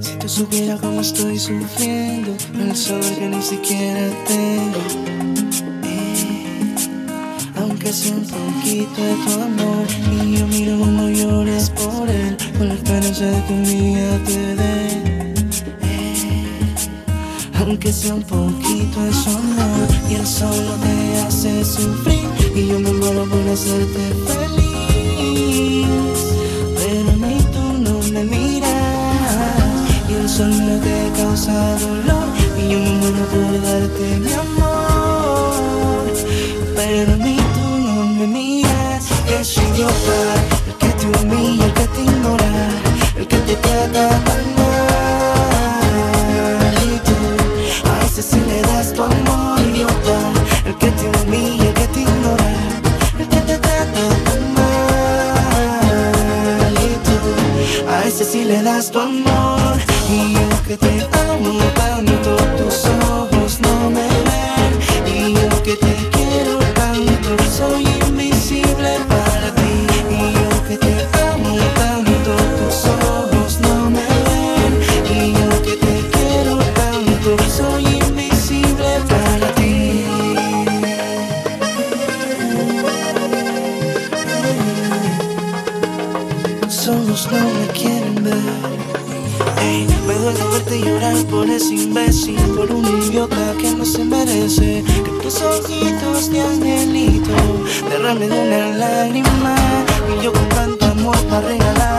Si tú supieras cómo estoy sufriendo, el saber que ni siquiera tengo. Eh, aunque sea un poquito de tu amor, y yo miro cómo lloras por él, con la esperanza de que un te dé. Aunque sea un poquito de amor, y él solo te hace sufrir, y yo me muero por hacerte feliz. Pero ni tú no me miras Y el sol no te causa dolor Y yo me muero por darte mi amor Pero ni tú no me miras Es idiota El que te humilla, el que te ignora El que te trata te humilla, que te ignora El que te trata mal. Y tú a ese sí le das tu amor. Y yo que te amo tanto Tus ojos Derrame de una lágrima. Y yo con tanto amor para regalarte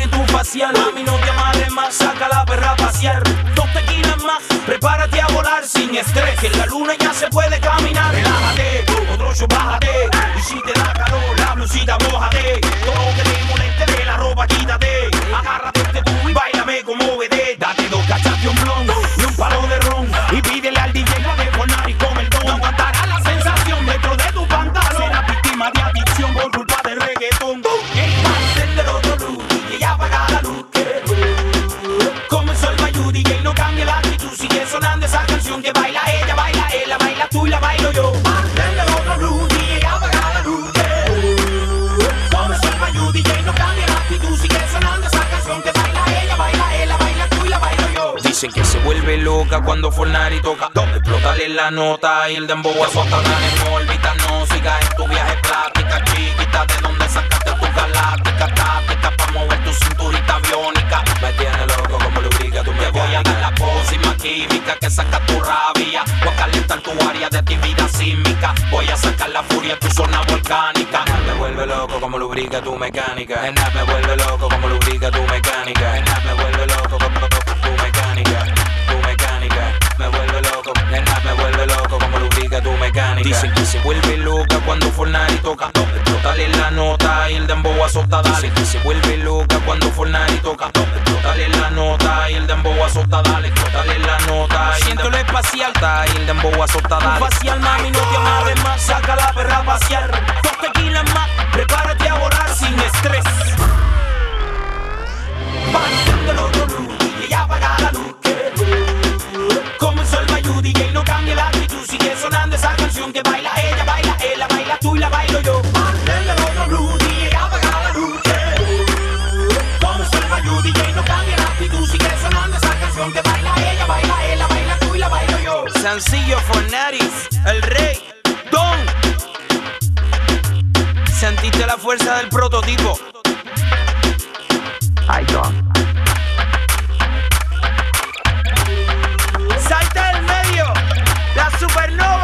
en tu facial. A mi novia madre más, saca la perra a pasear. Dos tequilas más, prepárate a volar sin estrés. Que la luna ya se puede caminar. Relájate, otro show bájate. Y si te da calor, la blusita mojate. Loca cuando Fornari toca. Explótale la nota y el dembow a Satanás en órbita. No sigas en tu viaje plática, chiquita. ¿De dónde sacaste tu galáctica? Táctica pa' mover tu cinturita biónica. Me tiene loco como lubrica tu Te voy a dar la pócima química que saca tu rabia. Voy a calentar tu área de actividad sísmica. Voy a sacar la furia de tu zona volcánica. Me vuelve loco como lubrica tu mecánica. En me vuelve loco como lubrica tu mecánica. En me vuelve loco Dicen que se vuelve loca cuando Fortnite toca. Explótale la nota y el dembow azota, dale. Dicen que se vuelve loca cuando Fortnite toca. Explótale la nota y el dembow azota, dale. Explótale la nota y Siento lo espacial, y el dembow azota, dale. facial, mami, no te amarres más. Saca la perra a pasear. Dos tequilas más, prepárate a volar sin estrés. Otro blue y apaga la luz. que Comenzó el Bayu DJ, no cambia la actitud. Sigue sonando esa canción que baila ella, baila él, la baila tú y la bailo yo. Otro blue DJ, apaga la luz. Comenzó el Bayu DJ, no cambia la actitud. Sigue sonando esa canción que baila ella, baila él, la baila tú y la bailo yo. Sencillo Fornaris, el rey, Don. Sentiste la fuerza del prototipo. Ay, Don. La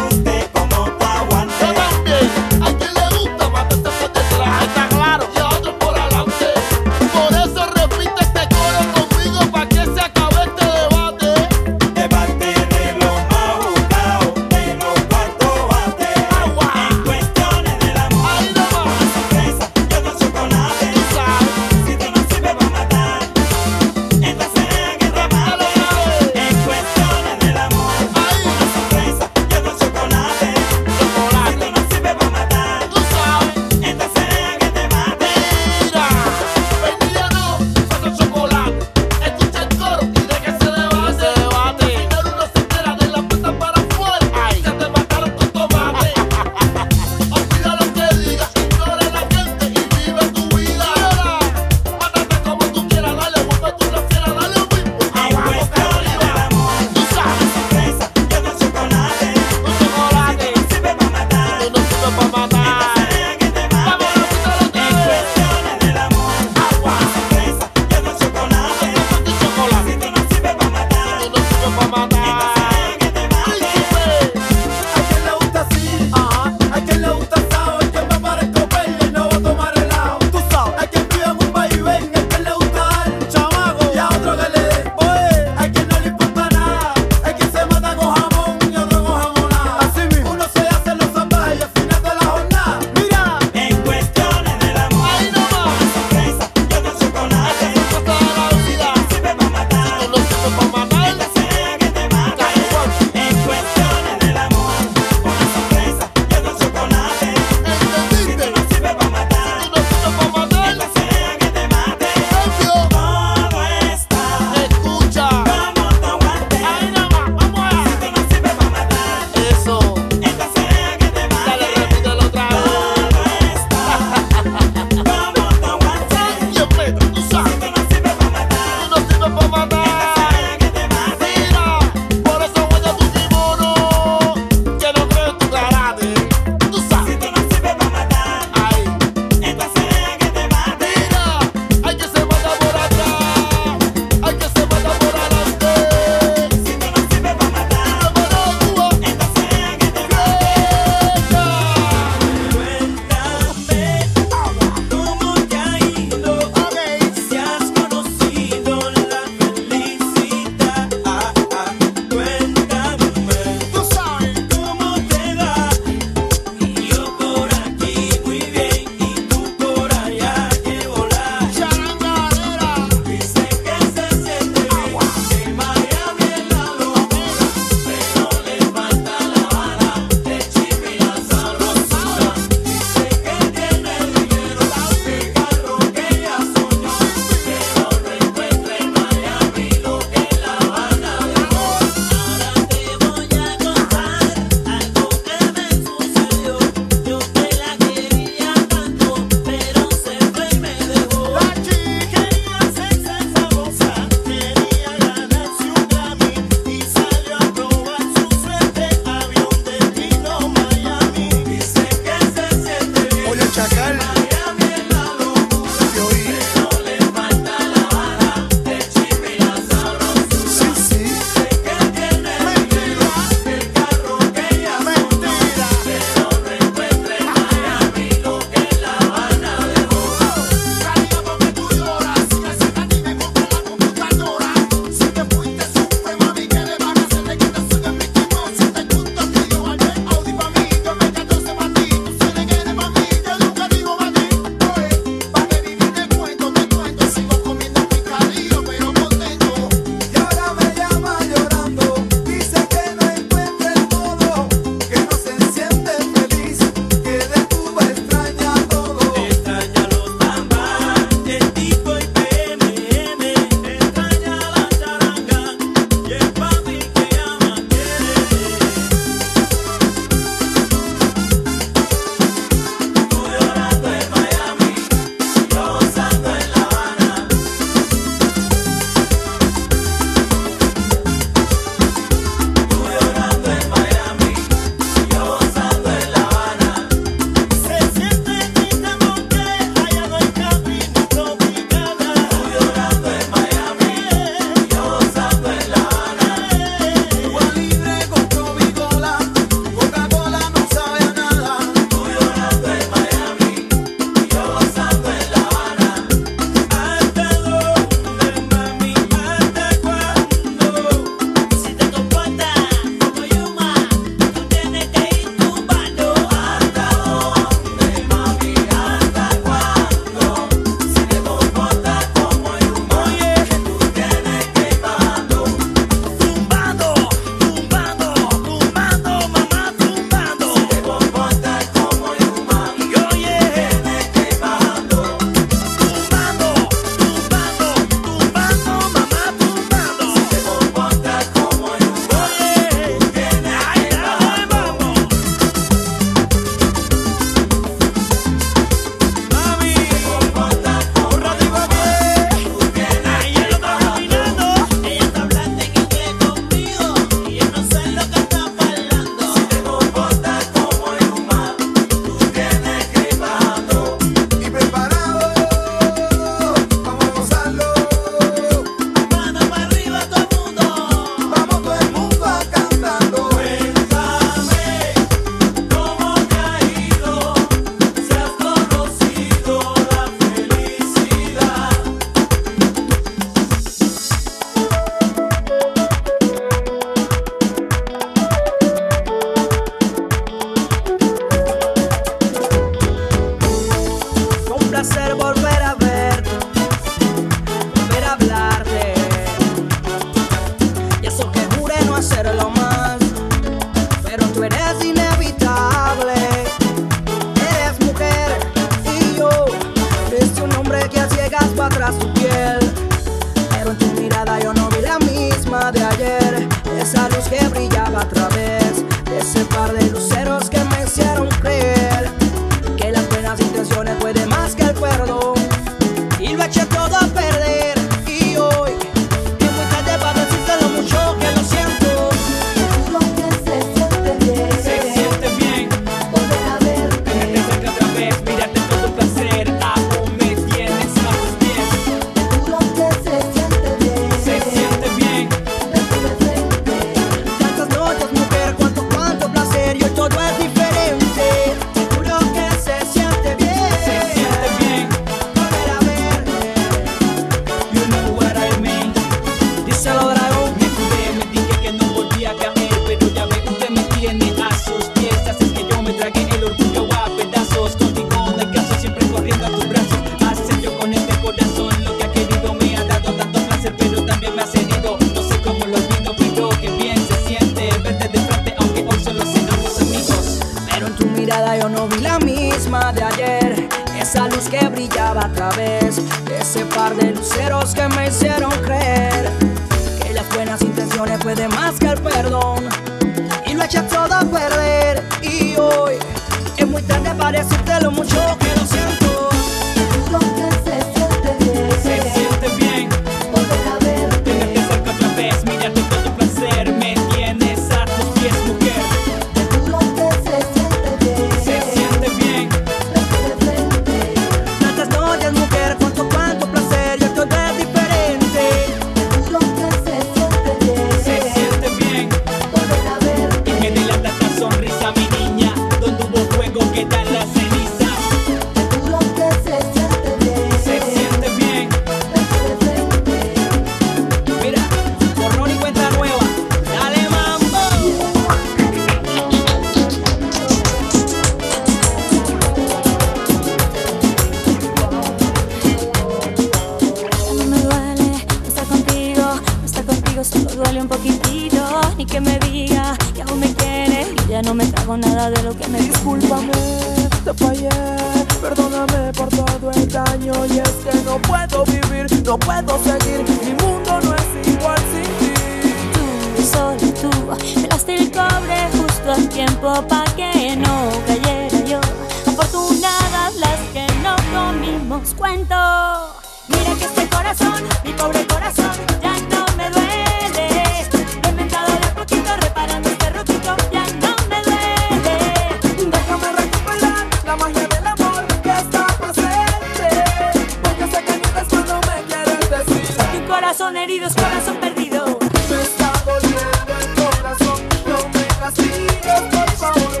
una versión con Faster. Ya tú sabes quién es.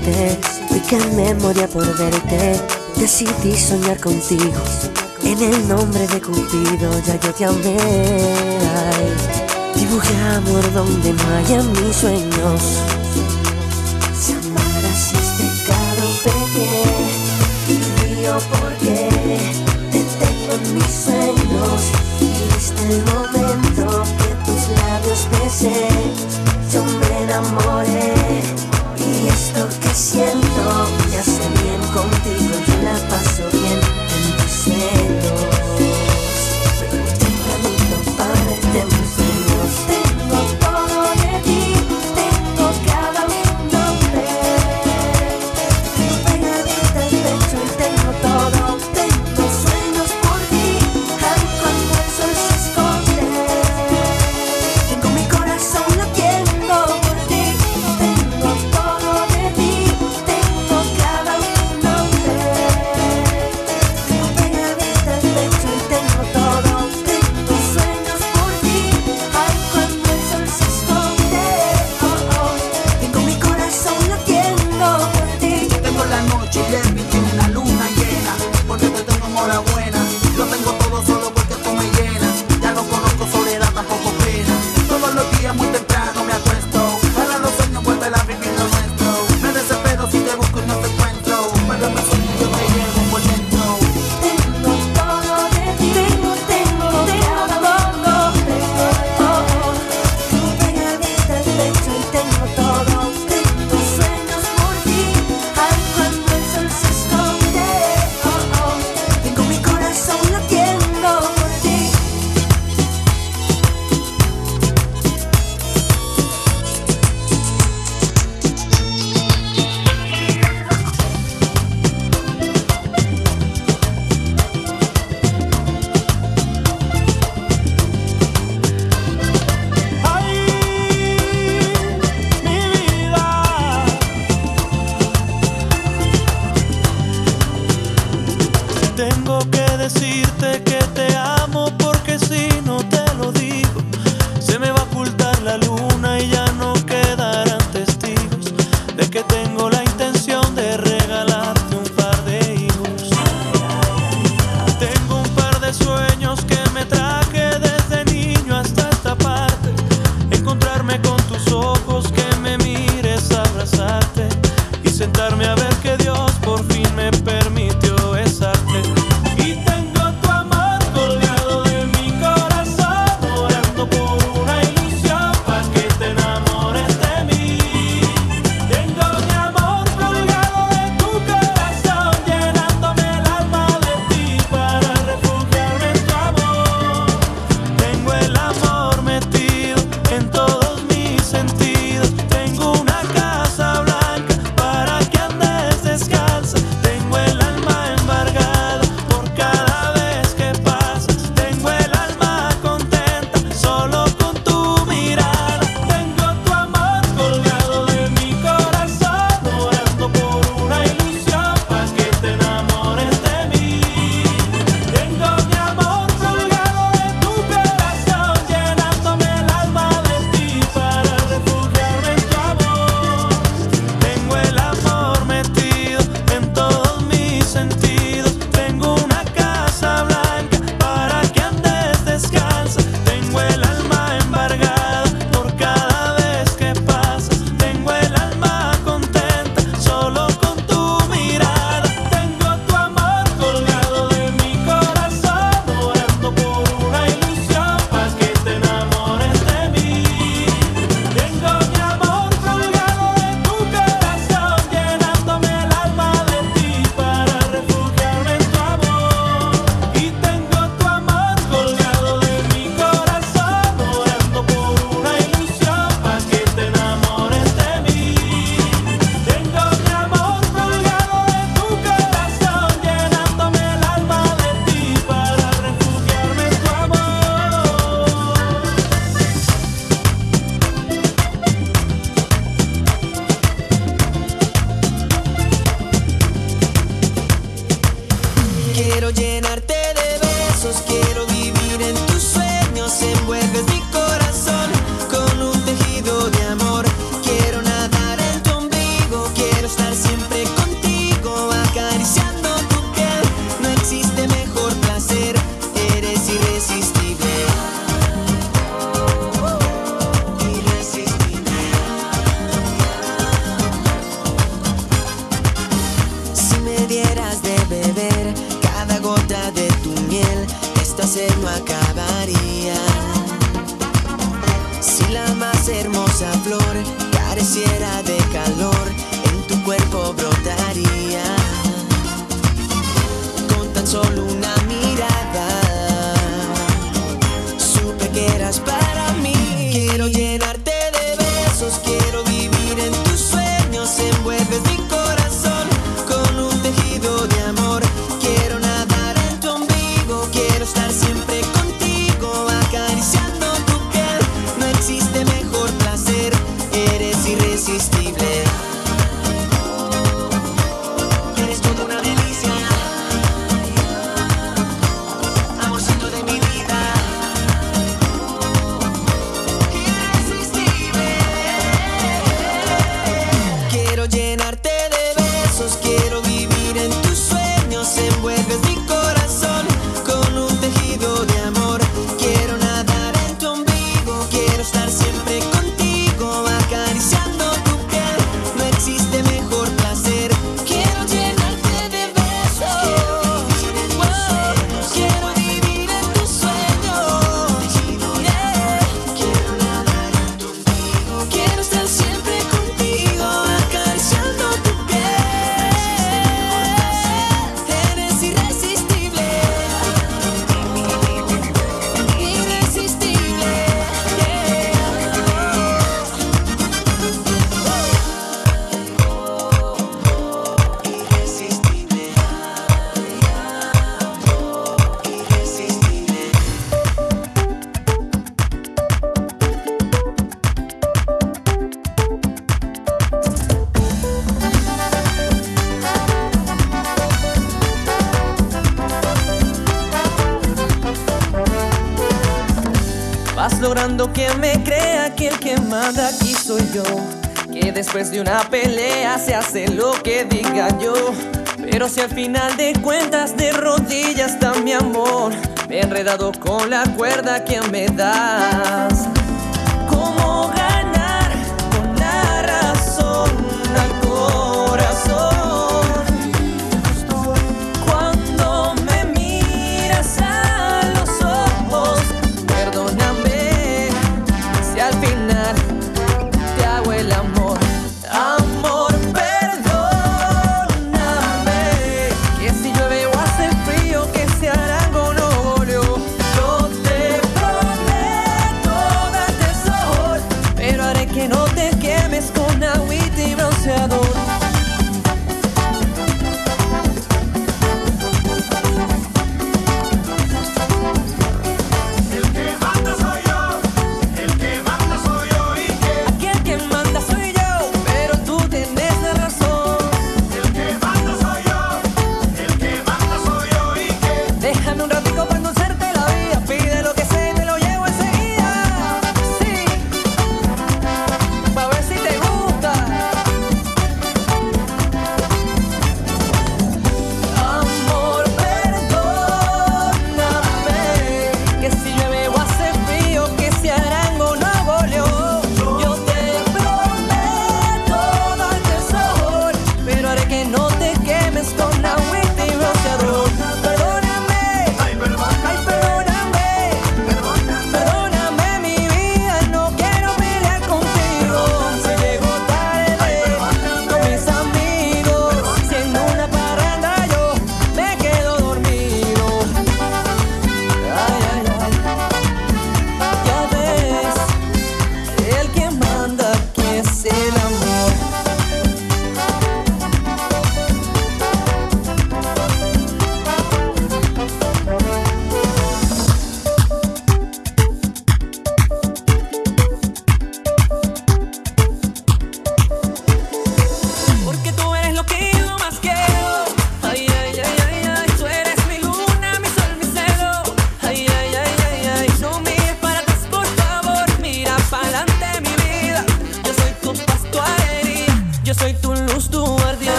tenerte, rica en memoria por verte, decidí soñar contigo. En el nombre de Cupido ya yo te amé. Ay, dibujé amor donde mayan mis sueños. Irresistible. que después de una pelea se hace lo que diga yo. Pero si al final de cuentas de rodillas está mi amor, me he enredado con la cuerda que me das.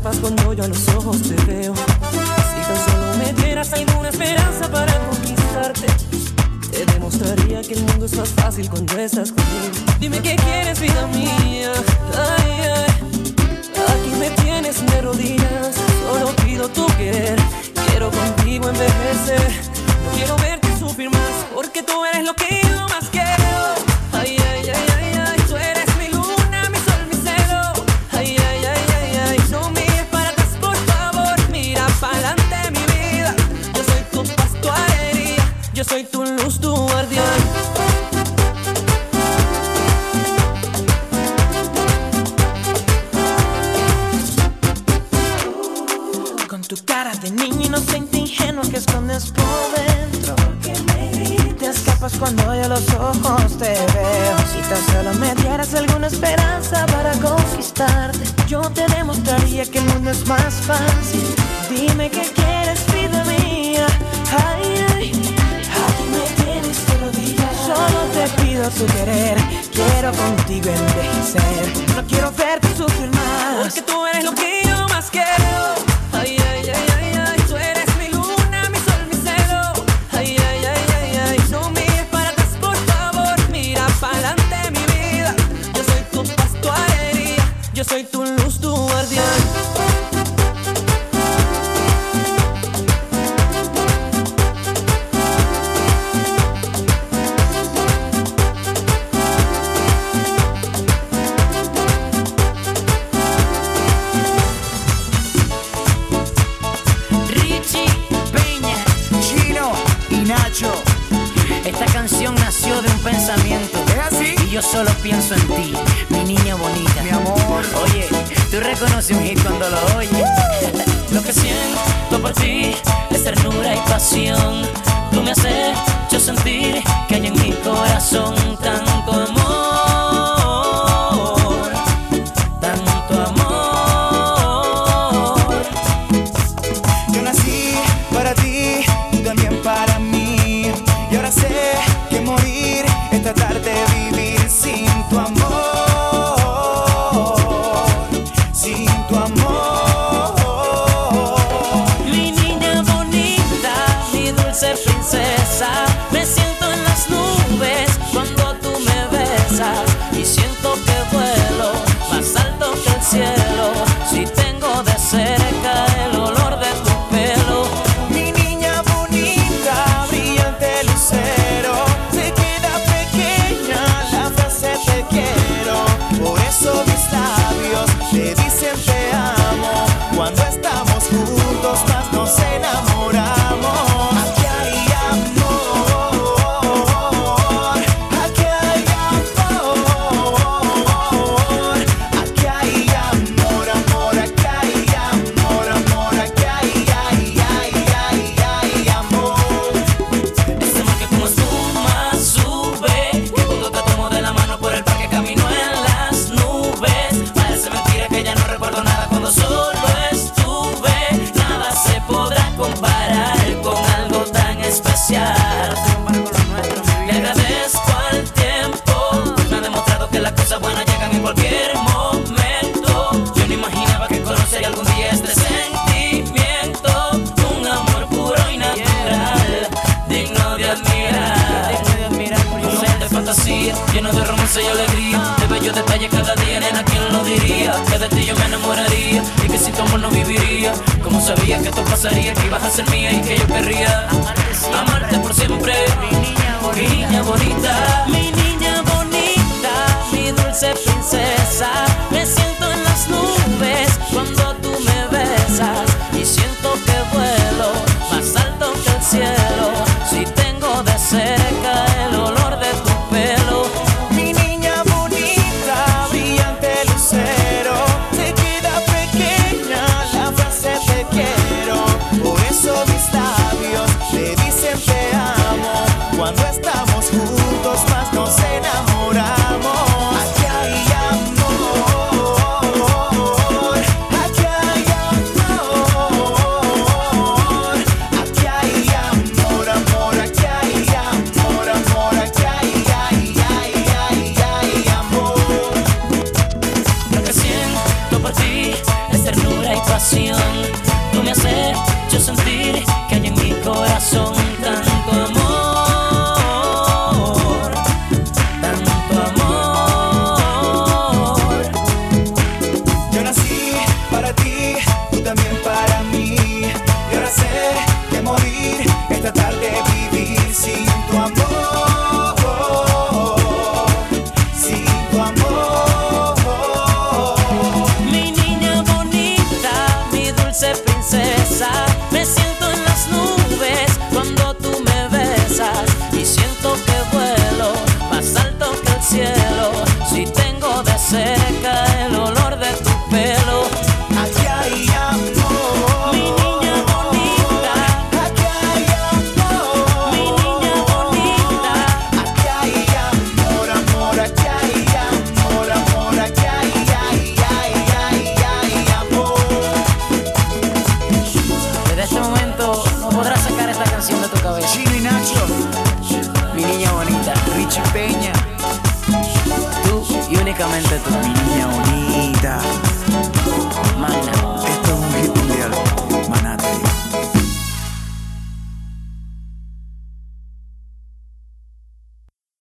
tapas cuando yo a los ojos te veo. Si tan solo me dieras alguna esperanza para conquistarte, te demostraría que el mundo es más fácil cuando estás conmigo. Dime qué quieres, vida mía. Ay, ay. Aquí me tienes de rodillas, solo pido tu querer. Quiero contigo envejecer, no quiero verte sufrir más, porque tú eres lo que querer. Quiero contigo envejecer. No quiero verte sufrir más. Porque tú eres lo que yo más quiero. detalle cada día, nena, ¿quién lo diría? Que de ti yo me enamoraría y que sin tu amor no viviría. Como sabía que esto pasaría, que ibas a ser mía y que yo querría amarte, amarte por siempre. Mi niña bonita, mi niña bonita, mi, niña bonita, mi dulce princesa. Me siento